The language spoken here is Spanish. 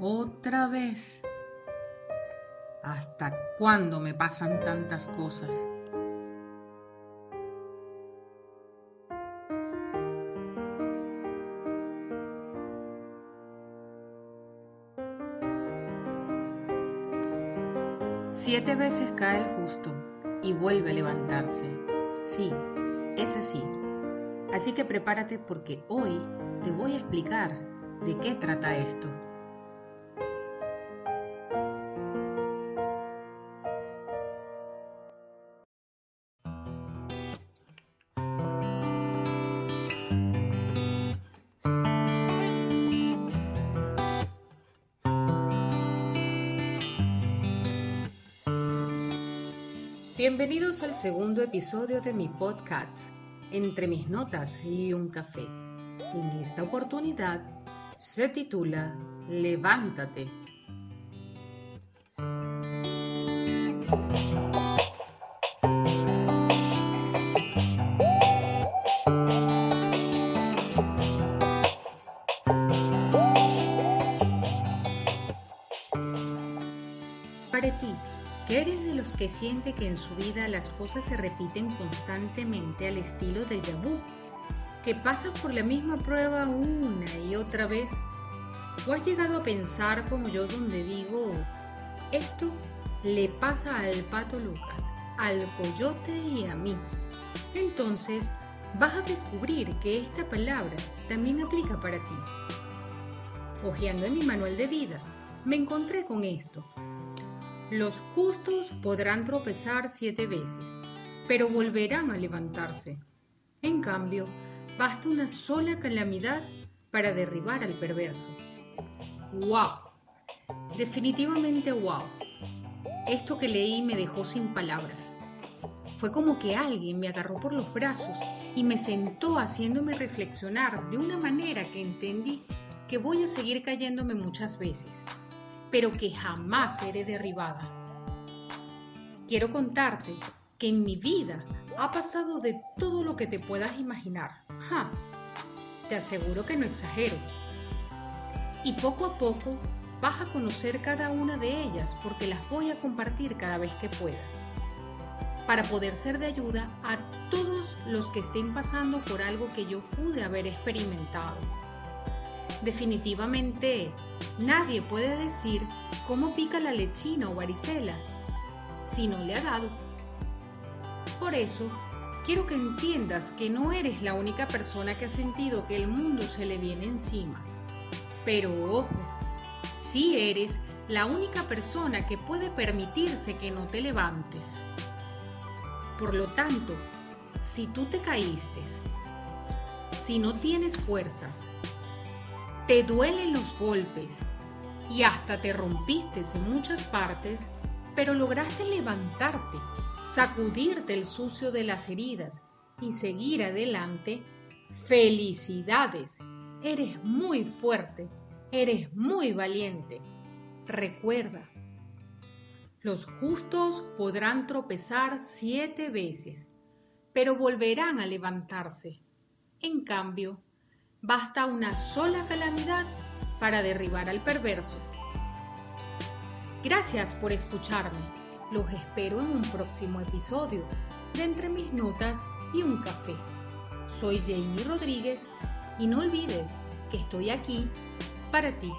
otra vez. ¿Hasta cuándo me pasan tantas cosas? Siete veces cae el justo y vuelve a levantarse. Sí, es así. Así que prepárate porque hoy te voy a explicar de qué trata esto. Bienvenidos al segundo episodio de mi podcast, Entre mis notas y un café. En esta oportunidad se titula Levántate. Eres de los que siente que en su vida las cosas se repiten constantemente al estilo de Yabu, que pasa por la misma prueba una y otra vez? ¿O has llegado a pensar como yo donde digo, esto le pasa al pato Lucas, al coyote y a mí? Entonces vas a descubrir que esta palabra también aplica para ti. Ojeando en mi manual de vida, me encontré con esto los justos podrán tropezar siete veces, pero volverán a levantarse. En cambio, basta una sola calamidad para derribar al perverso. ¡Wow! Definitivamente wow. Esto que leí me dejó sin palabras. Fue como que alguien me agarró por los brazos y me sentó haciéndome reflexionar de una manera que entendí que voy a seguir cayéndome muchas veces pero que jamás seré derribada. Quiero contarte que en mi vida ha pasado de todo lo que te puedas imaginar. te aseguro que no exagero. Y poco a poco vas a conocer cada una de ellas porque las voy a compartir cada vez que pueda. Para poder ser de ayuda a todos los que estén pasando por algo que yo pude haber experimentado. Definitivamente Nadie puede decir cómo pica la lechina o varicela si no le ha dado. Por eso, quiero que entiendas que no eres la única persona que ha sentido que el mundo se le viene encima. Pero ojo, sí eres la única persona que puede permitirse que no te levantes. Por lo tanto, si tú te caíste, si no tienes fuerzas, te duelen los golpes y hasta te rompiste en muchas partes, pero lograste levantarte, sacudirte el sucio de las heridas y seguir adelante, felicidades. Eres muy fuerte, eres muy valiente. Recuerda, los justos podrán tropezar siete veces, pero volverán a levantarse. En cambio, Basta una sola calamidad para derribar al perverso. Gracias por escucharme. Los espero en un próximo episodio de Entre mis notas y un café. Soy Jamie Rodríguez y no olvides que estoy aquí para ti.